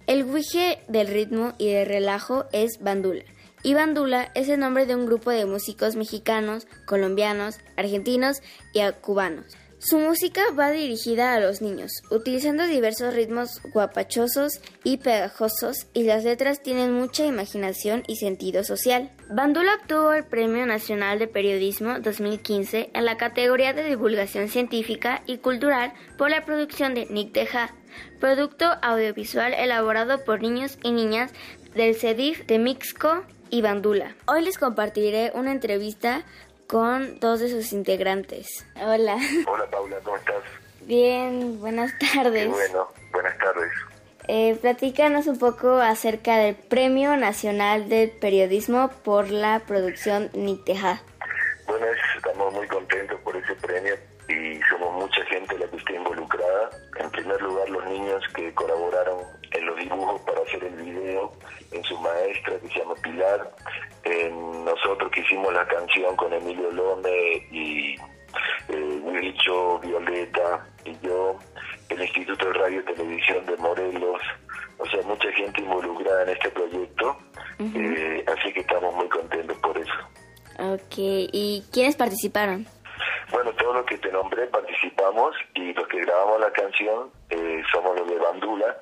El guije del ritmo y del relajo es Bandula. Y Bandula es el nombre de un grupo de músicos mexicanos, colombianos, argentinos y cubanos. Su música va dirigida a los niños, utilizando diversos ritmos guapachosos y pegajosos y las letras tienen mucha imaginación y sentido social. Bandula obtuvo el Premio Nacional de Periodismo 2015 en la categoría de divulgación científica y cultural por la producción de Nick Deja, producto audiovisual elaborado por niños y niñas del CEDIF de Mixco y Bandula. Hoy les compartiré una entrevista con dos de sus integrantes. Hola. Hola Paula, ¿cómo estás? Bien, buenas tardes. Qué bueno, buenas tardes. Eh, platícanos un poco acerca del Premio Nacional del Periodismo por la producción Nicteja. Bueno, es- estamos muy contentos por ese premio y somos mucha gente la que está involucrada. En primer lugar, los niños que colaboraron en los dibujos para hacer el video, en su maestra que se llama Pilar, en nosotros que hicimos la canción con Emilio Lome y eh, Wilcho, Violeta y yo, el Instituto de Radio y Televisión de Morelos, o sea, mucha gente involucrada en este proyecto, eh, así que estamos muy contentos por eso. Ok, ¿y quiénes participaron? Bueno, todos los que te nombré participamos y los que grabamos la canción eh, somos los de Bandula.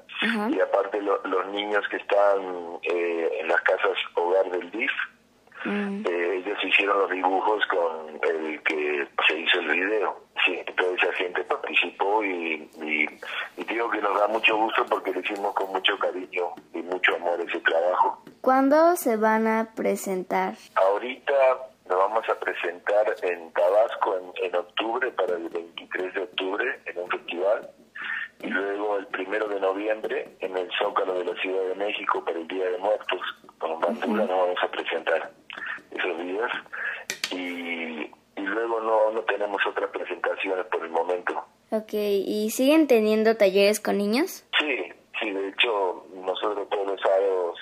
Y aparte lo- los niños que están eh, en las casas hogar del DIF, eh, ellos hicieron los dibujos con el que se hizo el video. Sí, toda esa gente participó y, y, y digo que nos da mucho gusto porque lo hicimos con mucho cariño y mucho amor ese trabajo. ¿Cuándo se van a presentar? Ahorita nos vamos a presentar en Tabasco en, en octubre, para el 23 de octubre, en un festival. Y luego el primero de noviembre en el Zócalo de la Ciudad de México para el Día de Muertos. Con Bandura nos vamos a presentar esos días. Y, y luego no, no tenemos otras presentaciones por el momento. Ok, ¿y siguen teniendo talleres con niños? Sí, sí, de hecho nosotros todos los sábados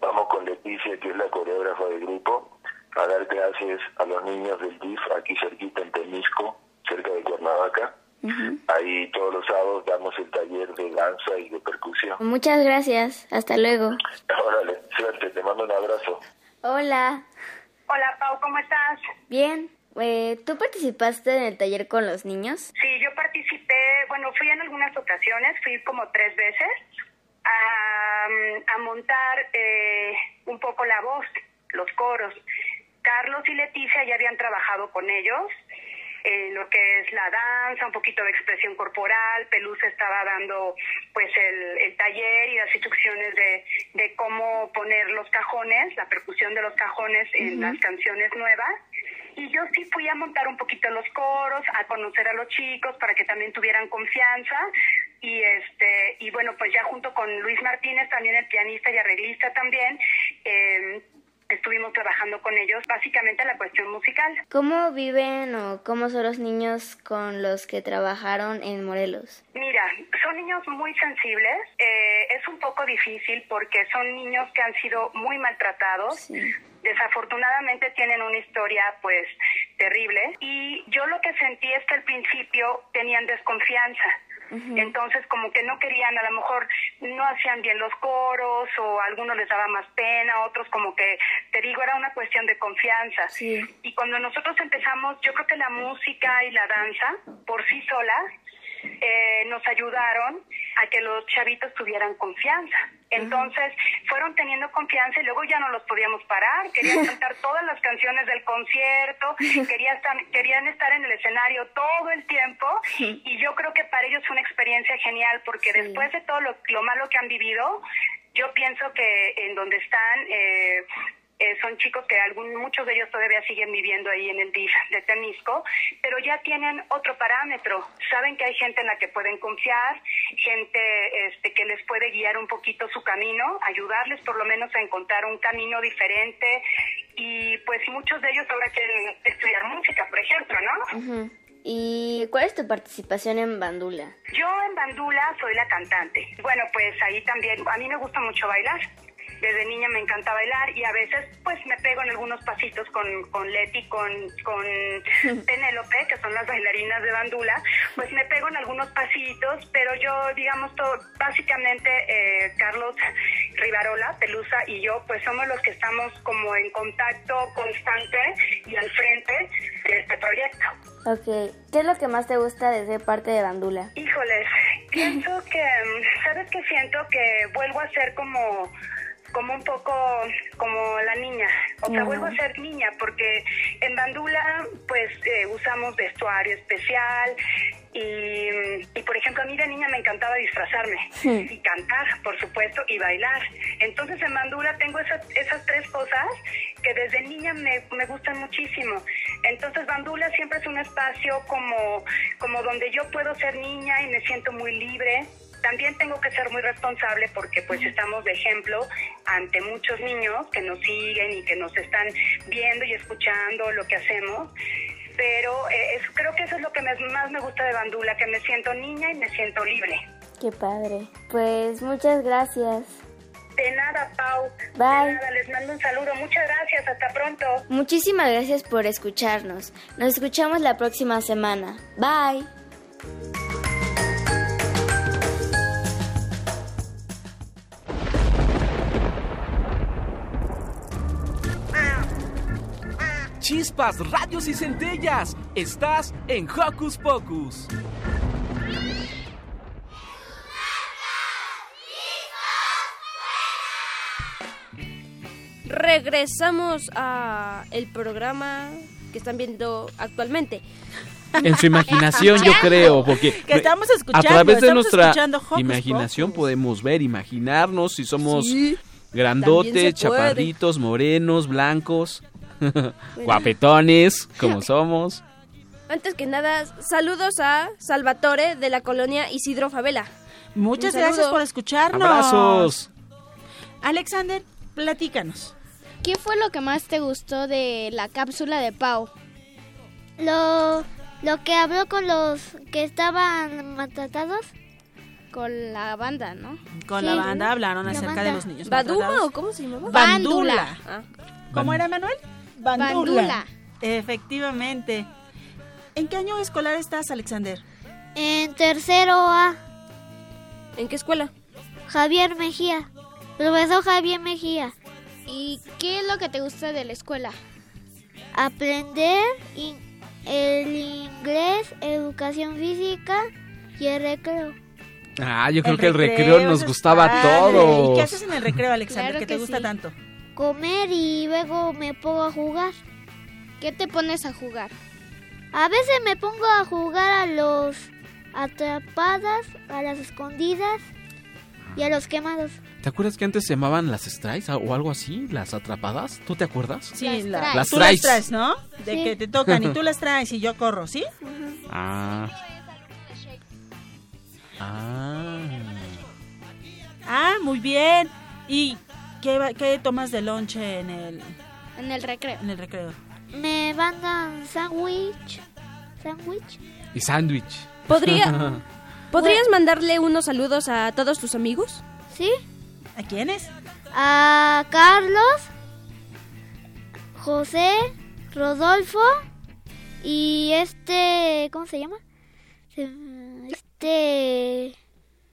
vamos con Leticia, que es la coreógrafa del grupo, a dar clases a los niños del DIF aquí cerquita en Temisco, cerca de Cuernavaca. Ahí todos los sábados damos el taller de danza y de percusión. Muchas gracias, hasta luego. Órale, suerte, te mando un abrazo. Hola. Bien, eh, ¿tú participaste en el taller con los niños? Sí, yo participé, bueno, fui en algunas ocasiones, fui como tres veces a, a montar eh, un poco la voz, los coros. Carlos y Leticia ya habían trabajado con ellos en lo que es la danza, un poquito de expresión corporal. Pelusa estaba dando pues el, el taller y las instrucciones de, de cómo poner los cajones, la percusión de los cajones en las canciones nuevas. Y yo sí fui a montar un poquito los coros, a conocer a los chicos para que también tuvieran confianza. Y este y bueno, pues ya junto con Luis Martínez, también el pianista y arreglista también, eh, estuvimos trabajando con ellos básicamente la cuestión musical. ¿Cómo viven o cómo son los niños con los que trabajaron en Morelos? Mira, son niños muy sensibles. eh, es un poco difícil porque son niños que han sido muy maltratados. Desafortunadamente tienen una historia pues terrible y yo lo que sentí es que al principio tenían desconfianza. Entonces como que no querían, a lo mejor no hacían bien los coros o a algunos les daba más pena, otros como que, te digo, era una cuestión de confianza. Y cuando nosotros empezamos, yo creo que la música y la danza por sí solas eh, nos ayudaron a que los chavitos tuvieran confianza. Entonces fueron teniendo confianza y luego ya no los podíamos parar. Querían cantar todas las canciones del concierto, querían estar, querían estar en el escenario todo el tiempo y yo creo que para ellos fue una experiencia genial porque después de todo lo, lo malo que han vivido, yo pienso que en donde están eh, eh, son chicos que algún, muchos de ellos todavía siguen viviendo ahí en el DIF de Temisco, pero ya tienen otro parámetro. Saben que hay gente en la que pueden confiar, gente este, que les puede guiar un poquito su camino, ayudarles por lo menos a encontrar un camino diferente. Y pues muchos de ellos ahora quieren estudiar música, por ejemplo, ¿no? ¿Y cuál es tu participación en Bandula? Yo en Bandula soy la cantante. Bueno, pues ahí también, a mí me gusta mucho bailar. Desde niña me encanta bailar y a veces pues me pego en algunos pasitos con, con Leti, con, con Penélope, que son las bailarinas de Bandula, pues me pego en algunos pasitos, pero yo, digamos, todo, básicamente eh, Carlos Rivarola, Pelusa y yo, pues somos los que estamos como en contacto constante y al frente de este proyecto. Ok, ¿qué es lo que más te gusta de ser parte de Bandula? Híjoles, pienso que, mm, ¿sabes qué siento? Que vuelvo a ser como como un poco como la niña, o sea, vuelvo a ser niña porque en Bandula pues eh, usamos vestuario especial y, y por ejemplo a mí de niña me encantaba disfrazarme Sí. y cantar, por supuesto, y bailar. Entonces en Bandula tengo esas, esas tres cosas que desde niña me, me gustan muchísimo. Entonces Bandula siempre es un espacio como, como donde yo puedo ser niña y me siento muy libre. También tengo que ser muy responsable porque pues estamos de ejemplo ante muchos niños que nos siguen y que nos están viendo y escuchando lo que hacemos. Pero eh, es- creo que eso es lo que me- más me gusta de Bandula, que me siento niña y me siento libre. Qué padre. Pues muchas gracias. De nada, Pau. Bye. De nada, les mando un saludo. Muchas gracias. Hasta pronto. Muchísimas gracias por escucharnos. Nos escuchamos la próxima semana. Bye. Chispas, radios y centellas. Estás en Hocus Pocus. Regresamos a el programa que están viendo actualmente. En su imaginación, yo creo, porque Que estamos escuchando, a través de nuestra imaginación podemos ver, imaginarnos si somos Sí, grandotes, chaparritos, morenos, blancos, guapetones, como somos. Antes que nada, saludos a Salvatore de la colonia Isidro Favela. Muchas gracias por escucharnos. Abrazos. Alexander, platícanos. ¿Qué fue lo que más te gustó de la cápsula de Pau? Lo, lo que habló con los que estaban maltratados. Con la banda, ¿no? Con Sí. la banda hablaron La acerca banda. de los niños ¿Baduma maltratados. o cómo se llamaba? Bandula. Ah. ¿Cómo era, Manuel? Bandula. Bandula. Efectivamente. ¿En qué año escolar estás, Alexander? En tercero A, ¿En qué escuela? Javier Mejía. Profesor Javier Mejía. ¿Y qué es lo que te gusta de la escuela? Aprender in- el inglés, educación física y el recreo. Ah, yo creo El que el recreo recreo, nos gustaba a padre. todos. ¿Y qué haces en el recreo, Alexander, Claro que te gusta sí. tanto? Comer y luego me pongo a jugar. ¿Qué te pones a jugar? A veces me pongo a jugar a los atrapadas, a las escondidas y a los quemados. ¿Te acuerdas que antes se llamaban las strikes o algo así? ¿Las atrapadas? ¿Tú te acuerdas? Sí, Las la- traes. Las tú las traes, ¿no? De Sí. que te tocan y tú las traes y yo corro, ¿sí? Ah. Ah. Ah, muy bien. ¿Y qué, tomas de lonche en el, En el recreo. en el recreo? Me mandan sándwich. ¿Sándwich? Y sándwich. ¿Podría, ¿Podrías mandarle unos saludos a todos tus amigos? ¿Sí? ¿A quiénes? A Carlos, José, Rodolfo y este... ¿Cómo se llama? Este...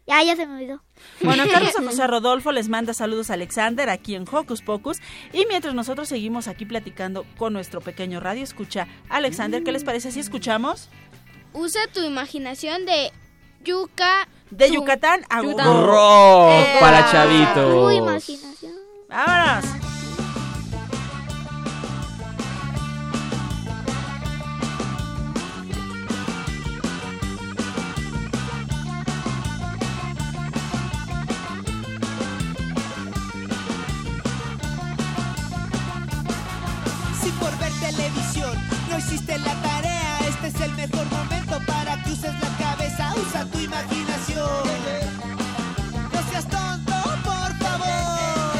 Ya, ya se me olvidó. Bueno, Carlos a José Rodolfo les manda saludos a Alexander aquí en Hocus Pocus. Y mientras nosotros seguimos aquí platicando con nuestro pequeño radio escucha, Alexander, ¿qué les parece si escuchamos? Usa tu imaginación de Yuca. De Yucatán a. Rock Eh, para chavitos. Uy, imaginación. Vámonos. No hiciste la tarea, este es el mejor momento para que uses la cabeza, usa tu imaginación. No seas tonto, por favor.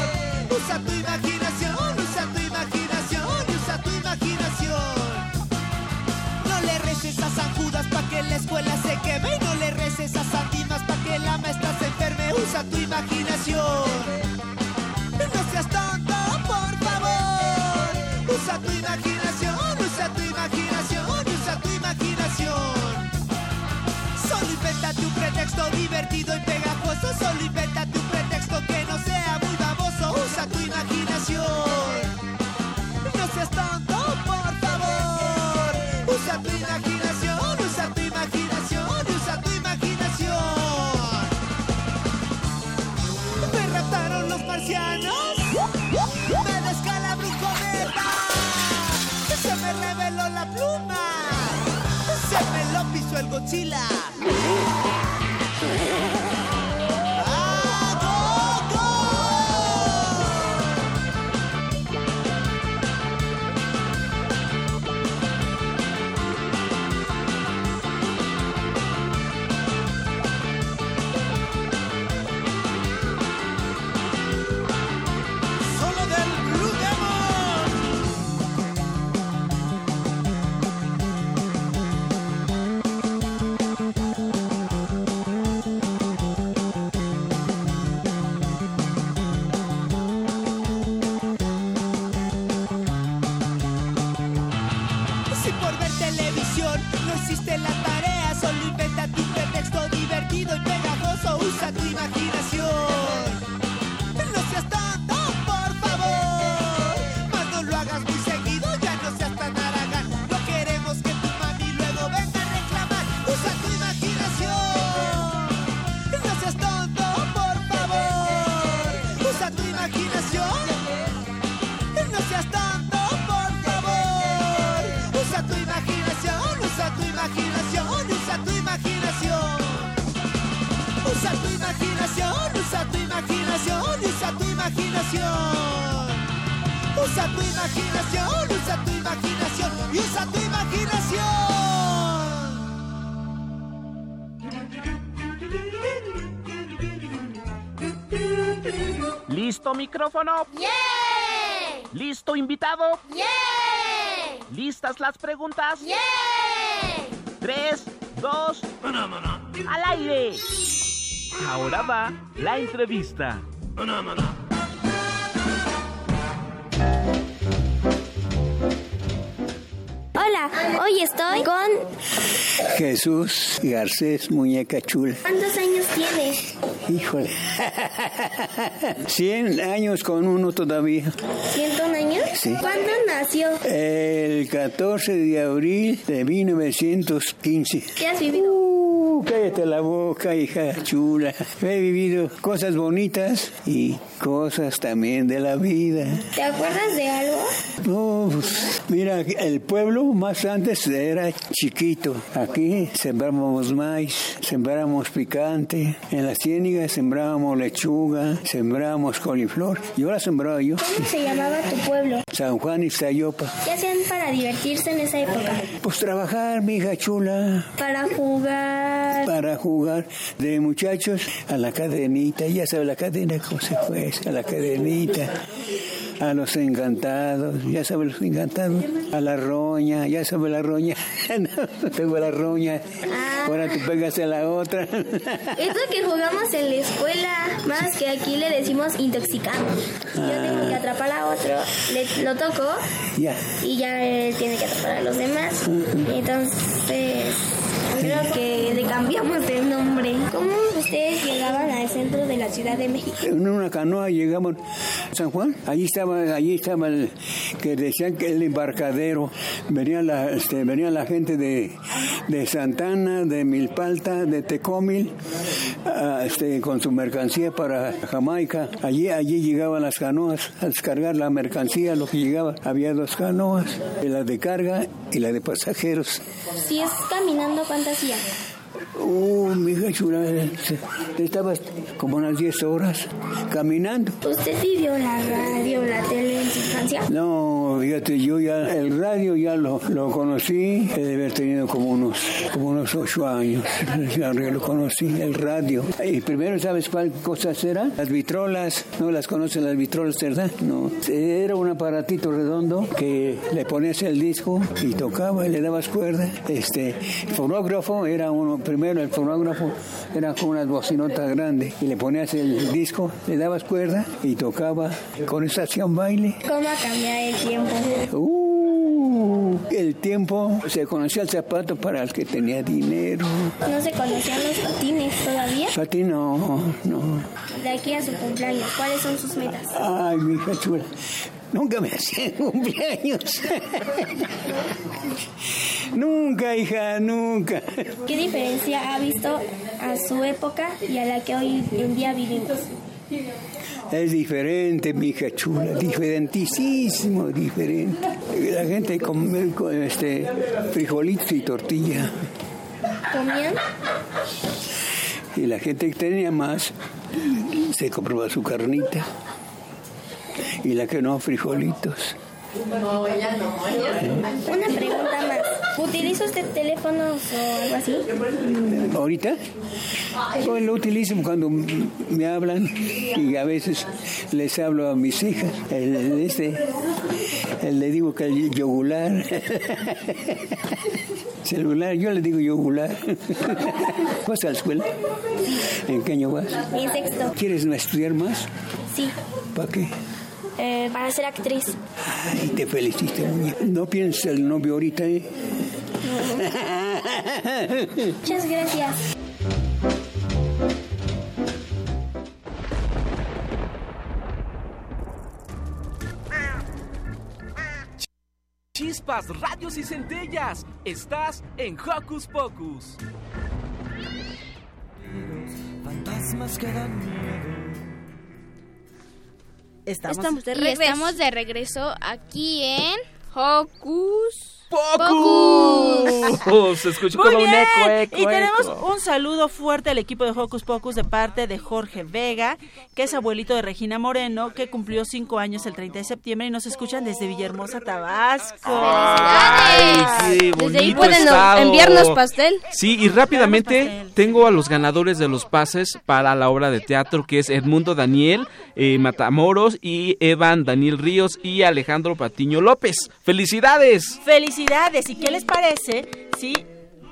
Usa tu imaginación, usa tu imaginación, usa tu imaginación. No le reces a San Judas que la escuela se queme y no le reces a San Dimas que la maestra se enferme, usa tu imaginación. No seas tonto, por favor. Usa tu imaginación, divertido y pegajoso. Solo invéntate un pretexto que no sea muy baboso. Usa tu imaginación. No seas tonto, por favor. Usa tu imaginación, usa tu imaginación, usa tu imaginación. Me raptaron los marcianos. Me descalabró un cometa. Se me reveló la pluma. Se me lo pisó el Godzilla. Yeah. ¿Listo micrófono? ¿Listo invitado? ¿Listas las preguntas? Tres, dos, al aire. Ahora va la entrevista. Hola, hoy estoy con... Jesús Garcés Muñeca Chula. ¿Cuántos años tienes? Híjole. 100 años con uno todavía. ¿101 años? Sí. ¿Cuándo nació? El 14 de abril de 1915. ¿Qué has vivido? Uh, cállate la boca, hija chula. He vivido cosas bonitas y cosas también de la vida. ¿Te acuerdas de algo? No, pues, mira, el pueblo más antes era chiquito. Aquí sembrábamos maíz, sembrábamos picante. En las ciénigas sembrábamos lechuga, sembrábamos coliflor. Y ahora sembraba yo. ¿Cómo se llamaba tu pueblo? San Juan y Sayopa. ¿Qué hacían para divertirse en esa época? Pues trabajar, mi hija chula. Para jugar. Para jugar de muchachos a la cadenita. Ya sabe la cadena cómo se fue, a la cadenita. A los encantados, ya sabe los encantados. A la roña, ya sabe la roña. no, tengo la roña. Ahora tú pegas a la otra. Es lo que jugamos en la escuela, más que aquí le decimos intoxicamos. Yo tengo que atrapar a otro, le, lo toco ya. y ya él tiene que atrapar a los demás. Entonces, Creo que le cambiamos el nombre. ¿Cómo ustedes llegaban al centro de la Ciudad de México? En una canoa llegamos a San Juan. Allí estaba, allí estaba el que decían que el embarcadero. Venía la, este, venía la gente de, de Santana, de Milpalta, de Tecomil, ah, este, con su mercancía para Jamaica. Allí, allí llegaban las canoas a descargar la mercancía, lo que llegaba. Había dos canoas, la de carga y la de pasajeros. Si es caminando, ¿cuánto hacía? Uh, mi hija chula, estaba como unas 10 horas caminando. ¿Usted vivió la radio, la tele en su infancia? No, fíjate, yo ya el radio ya lo, lo conocí, he de haber tenido como unos, como unos 8 años. Ya lo conocí, el radio. Y primero, ¿sabes cuál cosas eran? Las vitrolas, ¿no las conocen las vitrolas, verdad? No. Era un aparatito redondo que le ponías el disco y tocaba y le dabas cuerda. Este, el fonógrafo era uno, primero el fonógrafo era con unas bocinotas grandes y le ponías el disco, le dabas cuerda y tocaba. Con eso hacían baile. ¿Cómo ha cambiado el tiempo? Uh, el tiempo se conocía el zapato para el que tenía dinero. ¿No se conocían los patines todavía? Patín no, no. De aquí a su cumpleaños, ¿cuáles son sus metas? Ay, mi hija chula. Nunca me hacían cumpleaños. nunca, hija, nunca. ¿Qué diferencia ha visto a su época y a la que hoy en día vivimos? Es diferente, mi hija chula, diferentísimo, diferente. La gente come con este frijolitos y tortilla. ¿Comían? Y la gente que tenía más se compraba su carnita. Y la que no, frijolitos. Una pregunta más. ¿Utiliza usted teléfonos o algo así? ¿Ahorita? Pues lo utilizo cuando me hablan y a veces les hablo a mis hijas. El, el este, el le digo que el yogular. Celular, yo le digo yogular. ¿Vas a la escuela? ¿En qué año vas? En sexto. ¿Quieres estudiar más? Sí, ¿Para qué? Eh, para ser actriz. Ay, te felicito, muñeca. No pienses el novio ahorita, ¿eh? Muchas gracias. Chispas, radios y centellas. Estás en Hocus Pocus. Fantasmas que dan miedo. Estamos, Estamos de y regreso. estamos de regreso aquí en Hocus Pocus. Se escuchó Muy como un eco, eco, y tenemos eco. un saludo fuerte al equipo de Hocus Pocus de parte de Jorge Vega, que es abuelito de Regina Moreno, que cumplió cinco años el 30 de septiembre y nos escuchan desde Villahermosa, Tabasco. Ay, qué Desde ahí bonito pueden estado. enviarnos pastel. Sí, y rápidamente tengo a los ganadores de los pases para la obra de teatro que es Edmundo Daniel eh, Matamoros y Evan Daniel Ríos y Alejandro Patiño López. ¡Felicidades! Felicidades. ¿Y qué les parece si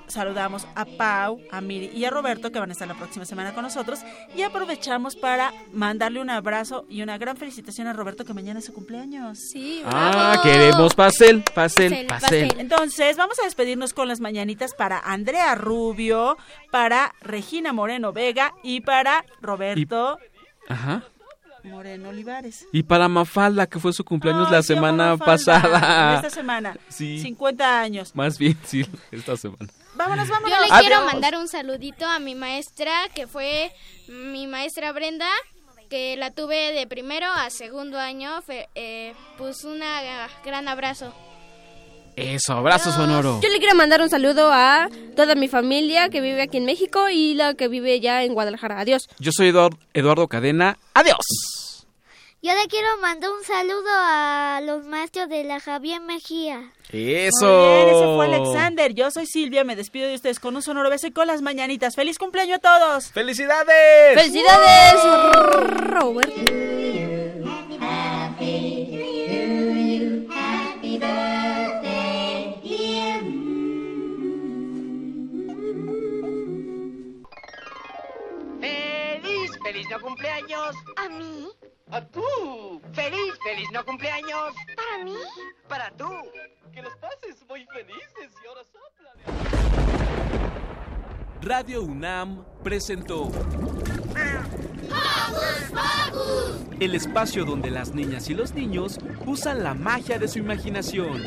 saludamos a Pau, a Miri y a Roberto que van a estar la próxima semana con nosotros y aprovechamos para mandarle un abrazo y una gran felicitación a Roberto que mañana es su cumpleaños. Sí, Ah, queremos pastel, pastel, pastel. Entonces, vamos a despedirnos con las mañanitas para Andrea Rubio, para Regina Moreno Vega y para Roberto Ajá. Moreno Olivares. Y para Mafalda, que fue su cumpleaños Ay, la semana Mafalda, pasada. Esta semana. Sí. 50 años. Más bien, sí, esta semana. Vámonos, vámonos. Yo le Adiós. quiero mandar un saludito a mi maestra, que fue mi maestra Brenda, que la tuve de primero a segundo año. Fe- eh, pues un gran abrazo. Eso, abrazo sonoro. Yo le quiero mandar un saludo a toda mi familia que vive aquí en México y la que vive ya en Guadalajara. Adiós. Yo soy Eduard- Eduardo Cadena. Adiós. Yo le quiero mandar un saludo a los maestros de la Javier Mejía. Eso. Muy bien, ese fue Alexander. Yo soy Silvia, me despido de ustedes con un sonoro beso y con las mañanitas. ¡Feliz cumpleaños a todos! ¡Felicidades! ¡Felicidades, Roberto! ¡Feliz, feliz no cumpleaños! ¿A mí? ¡A tú! ¡Feliz, feliz no cumpleaños! ¿Para mí? ¡Para tú! ¡Que los pases muy felices y ahora sopla! Radio UNAM presentó el espacio donde las niñas y los niños usan la magia de su imaginación.